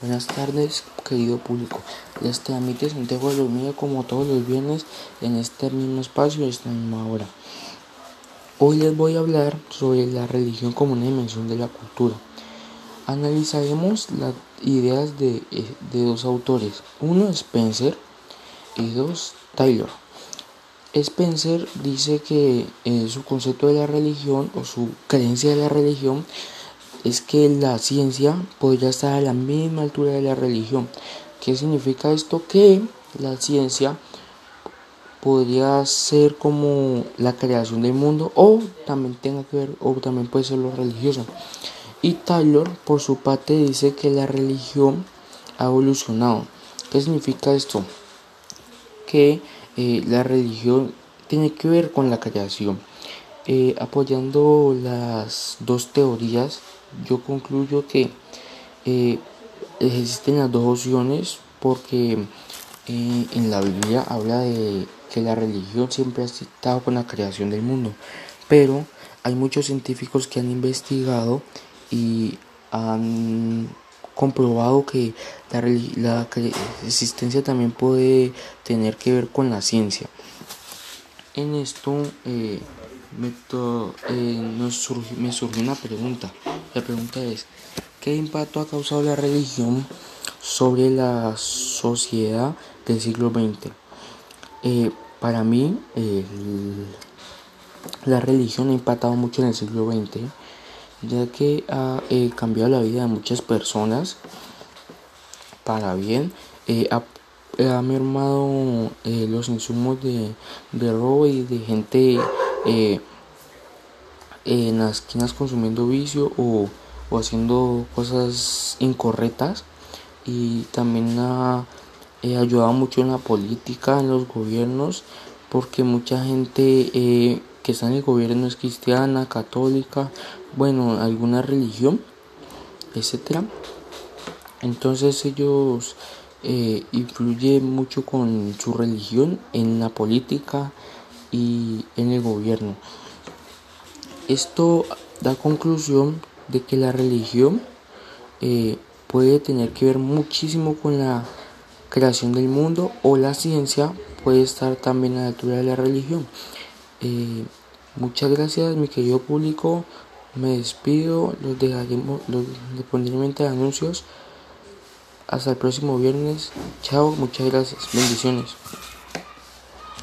Buenas tardes, querido público. Les transmite Santiago de Míos como todos los viernes en este mismo espacio y esta misma hora. Hoy les voy a hablar sobre la religión como una dimensión de la cultura. Analizaremos las ideas de, eh, dos autores. Uno, Spencer y dos, Taylor. Spencer dice que eh, su concepto de la religión o su creencia de la religión es que la ciencia podría estar a la misma altura de la religión. ¿Qué significa esto? Que la ciencia podría ser como la creación del mundo o también tenga que ver o también puede ser lo religioso. Y Taylor por su parte dice que la religión ha evolucionado. ¿Qué significa esto? Que eh, la religión tiene que ver con la creación. Eh, apoyando las dos teorías yo concluyo que eh, existen las dos opciones porque eh, en la Biblia habla de que la religión siempre ha estado con la creación del mundo, pero hay muchos científicos que han investigado y han comprobado que la, existencia también puede tener que ver con la ciencia. En esto me, me surgió una pregunta. La pregunta es, ¿qué impacto ha causado la religión sobre la sociedad del siglo XX? Eh, para mí, la religión ha impactado mucho en el siglo XX, ya que ha eh, cambiado la vida de muchas personas para bien. Eh, ha, mermado los insumos de, de, robo y de gente en las esquinas consumiendo vicio o, haciendo cosas incorrectas y también ha eh, ayudado mucho en la política, en los gobiernos, porque mucha gente eh, que está en el gobierno es cristiana, católica, bueno, alguna religión, etcétera. Entonces ellos eh, influyen mucho con su religión en la política y en el gobierno. Esto da conclusión de que la religión eh, puede tener que ver muchísimo con la creación del mundo o la ciencia puede estar también a la altura de la religión. Eh, muchas gracias mi querido público, me despido, los dejaremos, los, les pondré anuncios. Hasta el próximo viernes. Chao, muchas gracias. Bendiciones.